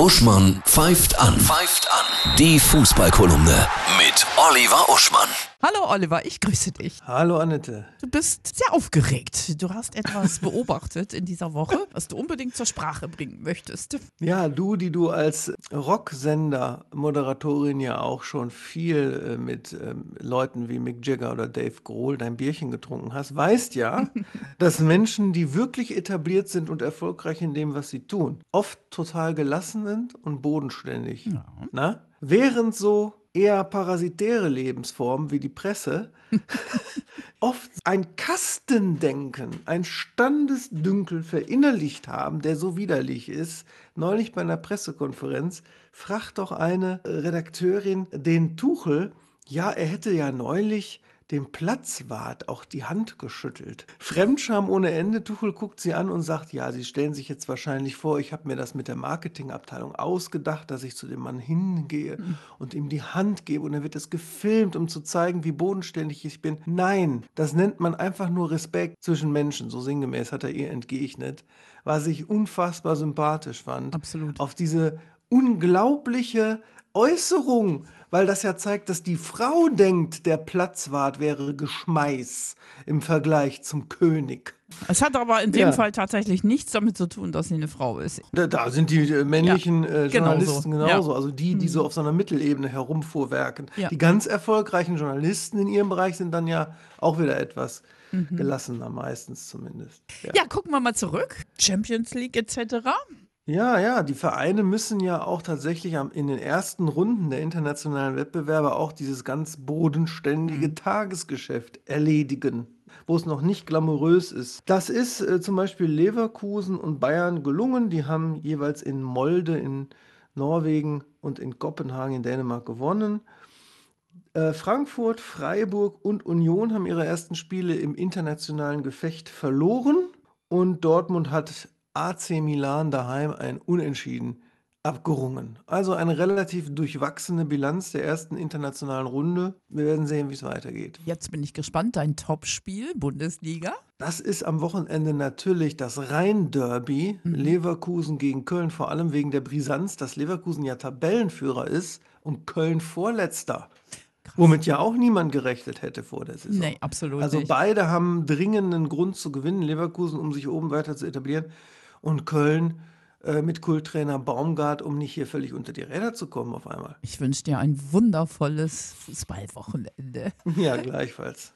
Uschmann pfeift an. Pfeift an. Die Fußballkolumne mit Oliver Uschmann. Hallo Oliver, ich grüße dich. Hallo Annette. Du bist sehr aufgeregt. Du hast etwas beobachtet in dieser Woche, was du unbedingt zur Sprache bringen möchtest. Ja, du, die du als Rocksender-Moderatorin ja auch schon viel äh, mit ähm, Leuten wie Mick Jagger oder Dave Grohl dein Bierchen getrunken hast, weißt ja, dass Menschen, die wirklich etabliert sind und erfolgreich in dem, was sie tun, oft total gelassen sind und bodenständig. Ja. Na? Während so eher parasitäre Lebensformen wie die Presse oft ein Kastendenken, ein Standesdünkel verinnerlicht haben, der so widerlich ist. Neulich bei einer Pressekonferenz fragt doch eine Redakteurin den Tuchel, ja, er hätte ja neulich dem Platzwart auch die Hand geschüttelt. Fremdscham ohne Ende. Tuchel guckt sie an und sagt, ja, Sie stellen sich jetzt wahrscheinlich vor, ich habe mir das mit der Marketingabteilung ausgedacht, dass ich zu dem Mann hingehe und ihm die Hand gebe und dann wird es gefilmt, um zu zeigen, wie bodenständig ich bin. Nein, das nennt man einfach nur Respekt zwischen Menschen. So sinngemäß hat er ihr entgegnet, was ich unfassbar sympathisch fand. Absolut. Auf diese unglaubliche Äußerung, weil das ja zeigt, dass die Frau denkt, der Platzwart wäre Geschmeiß im Vergleich zum König. Es hat aber in dem Ja. Fall tatsächlich nichts damit zu tun, dass sie eine Frau ist. Da, da sind die äh, männlichen äh, genauso. Journalisten genauso. Ja. Also die, die so auf so einer Mittelebene herumfuhrwerken. Ja. Die ganz erfolgreichen Journalisten in ihrem Bereich sind dann ja auch wieder etwas gelassener, meistens zumindest. Ja. Ja, gucken wir mal zurück. Champions League etc. Ja, ja, die Vereine müssen ja auch tatsächlich am, in den ersten Runden der internationalen Wettbewerbe auch dieses ganz bodenständige Tagesgeschäft erledigen, wo es noch nicht glamourös ist. Das ist äh, zum Beispiel Leverkusen und Bayern gelungen. Die haben jeweils in Molde in Norwegen und in Kopenhagen in Dänemark gewonnen. Äh, Frankfurt, Freiburg und Union haben ihre ersten Spiele im internationalen Gefecht verloren und Dortmund hat AC Milan daheim ein Unentschieden abgerungen. Also eine relativ durchwachsene Bilanz der ersten internationalen Runde. Wir werden sehen, wie es weitergeht. Jetzt bin ich gespannt. Dein Topspiel, Bundesliga. Das ist am Wochenende natürlich das Rhein-Derby. Leverkusen gegen Köln, vor allem wegen der Brisanz, dass Leverkusen ja Tabellenführer ist und Köln Vorletzter. Womit ja auch niemand gerechnet hätte vor der Saison. Nee, absolut Also nicht. beide haben dringenden Grund zu gewinnen. Leverkusen, um sich oben weiter zu etablieren. Und Köln äh, mit Kulttrainer Baumgart, um nicht hier völlig unter die Räder zu kommen auf einmal. Ich wünsche dir ein wundervolles Fußballwochenende. Ja, gleichfalls.